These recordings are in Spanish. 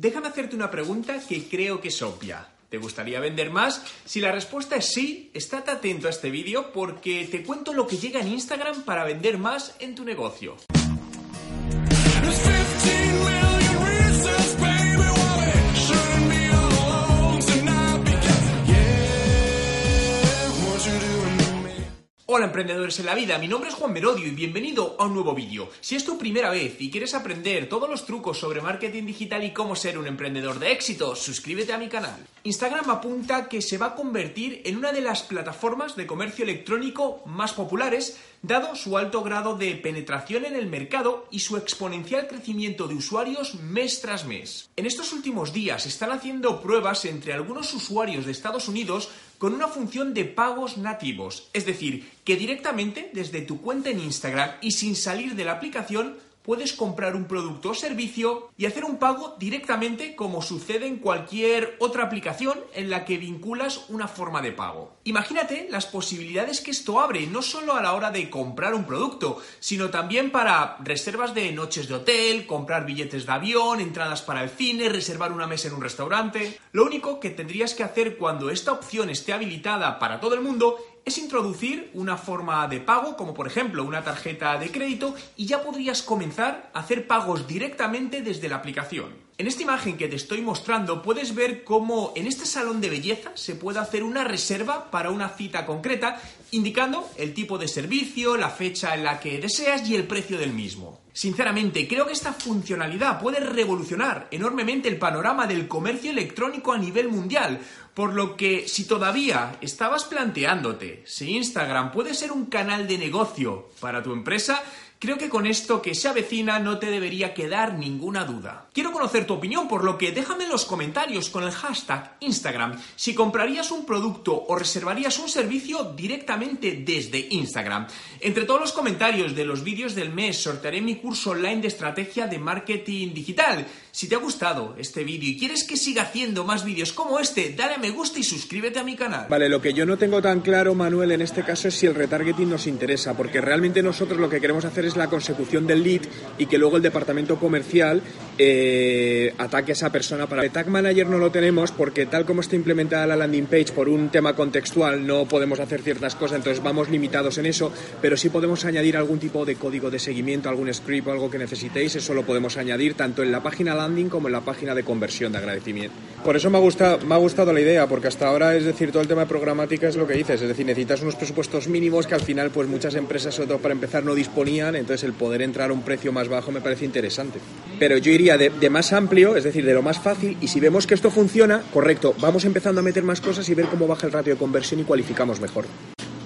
Déjame hacerte una pregunta que creo que es obvia. ¿Te gustaría vender más? Si la respuesta es sí, estate atento a este vídeo porque te cuento lo que llega en Instagram para vender más en tu negocio. Hola emprendedores en la vida, mi nombre es Juan Merodio y bienvenido a un nuevo vídeo. Si es tu primera vez y quieres aprender todos los trucos sobre marketing digital y cómo ser un emprendedor de éxito, suscríbete a mi canal. Instagram apunta que se va a convertir en una de las plataformas de comercio electrónico más populares, dado su alto grado de penetración en el mercado y su exponencial crecimiento de usuarios mes tras mes. En estos últimos días están haciendo pruebas entre algunos usuarios de Estados Unidos con una función de pagos nativos, es decir, que directamente desde tu cuenta en Instagram y sin salir de la aplicación puedes comprar un producto o servicio y hacer un pago directamente como sucede en cualquier otra aplicación en la que vinculas una forma de pago. Imagínate las posibilidades que esto abre, no solo a la hora de comprar un producto, sino también para reservas de noches de hotel, comprar billetes de avión, entradas para el cine, reservar una mesa en un restaurante. Lo único que tendrías que hacer cuando esta opción esté habilitada para todo el mundo es introducir una forma de pago, como por ejemplo una tarjeta de crédito, y ya podrías comenzar a hacer pagos directamente desde la aplicación. En esta imagen que te estoy mostrando puedes ver cómo en este salón de belleza se puede hacer una reserva para una cita concreta, indicando el tipo de servicio, la fecha en la que deseas y el precio del mismo. Sinceramente, creo que esta funcionalidad puede revolucionar enormemente el panorama del comercio electrónico a nivel mundial, por lo que si todavía estabas planteándote si Instagram puede ser un canal de negocio para tu empresa, Creo que con esto que se avecina no te debería quedar ninguna duda. Quiero conocer tu opinión, por lo que déjame en los comentarios con el hashtag Instagram si comprarías un producto o reservarías un servicio directamente desde Instagram. Entre todos los comentarios de los vídeos del mes sortearé mi curso online de estrategia de marketing digital. Si te ha gustado este vídeo y quieres que siga haciendo más vídeos como este, dale a me gusta y suscríbete a mi canal. Vale, lo que yo no tengo tan claro, Manuel, en este caso es si el retargeting nos interesa, porque realmente nosotros lo que queremos hacer es la consecución del lead y que luego el departamento comercial eh, ataque a esa persona. Para el Tag Manager no lo tenemos porque tal como está implementada la landing page por un tema contextual no podemos hacer ciertas cosas, entonces vamos limitados en eso, pero sí podemos añadir algún tipo de código de seguimiento, algún script o algo que necesitéis, eso lo podemos añadir tanto en la página landing como en la página de conversión de agradecimiento. Por eso me ha gustado, me ha gustado la idea, porque hasta ahora, es decir, todo el tema de programática es lo que dices, es decir, necesitas unos presupuestos mínimos que al final pues muchas empresas, sobre todo para empezar, no disponían, entonces el poder entrar a un precio más bajo me parece interesante. Pero yo iría de, de, más amplio, es decir, de lo más fácil, y si vemos que esto funciona, correcto, vamos empezando a meter más cosas y ver cómo baja el ratio de conversión y cualificamos mejor.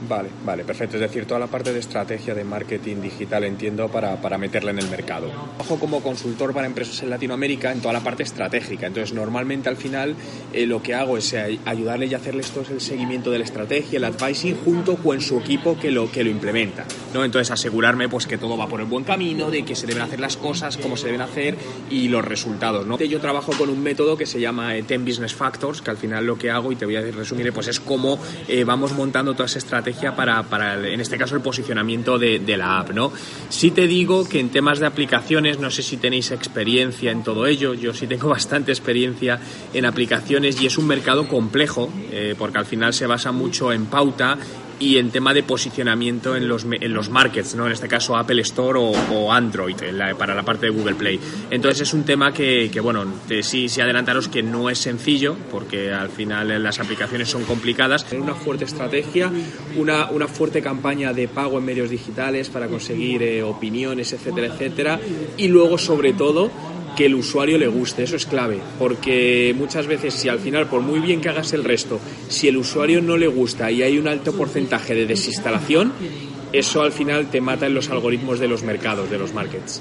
Vale, vale, perfecto. Es decir, toda la parte de estrategia de marketing digital entiendo para, para meterla en el mercado. Trabajo como consultor para empresas en Latinoamérica en toda la parte estratégica. Entonces, normalmente al final eh, lo que hago es eh, ayudarle y hacerles todo el seguimiento de la estrategia, el advising, junto con su equipo que lo, que lo implementa. ¿no? Entonces, asegurarme pues que todo va por el buen camino, de que se deben hacer las cosas, cómo se deben hacer y los resultados. ¿no? Yo trabajo con un método que se llama 10 eh, Business Factors, que al final lo que hago, y te voy a resumir, pues es cómo vamos montando toda esa estrategia para, para en este caso, el posicionamiento de, la app, ¿no? Sí te digo que en temas de aplicaciones, no sé si tenéis experiencia en todo ello, yo sí tengo bastante experiencia en aplicaciones y es un mercado complejo, eh, porque al final se basa mucho en pauta y en tema de posicionamiento en los, en los markets, ¿no? en este caso Apple Store o, Android para la parte de Google Play. Entonces es un tema que, que bueno, sí, sí adelantaros que no es sencillo porque al final las aplicaciones son complicadas. Una fuerte estrategia, una, una fuerte campaña de pago en medios digitales para conseguir eh, opiniones, etcétera, etcétera. Y luego, sobre todo, que el usuario le guste, eso es clave, porque muchas veces si al final, por muy bien que hagas el resto, si el usuario no le gusta y hay un alto porcentaje de desinstalación, eso al final te mata en los algoritmos de los mercados, de los markets.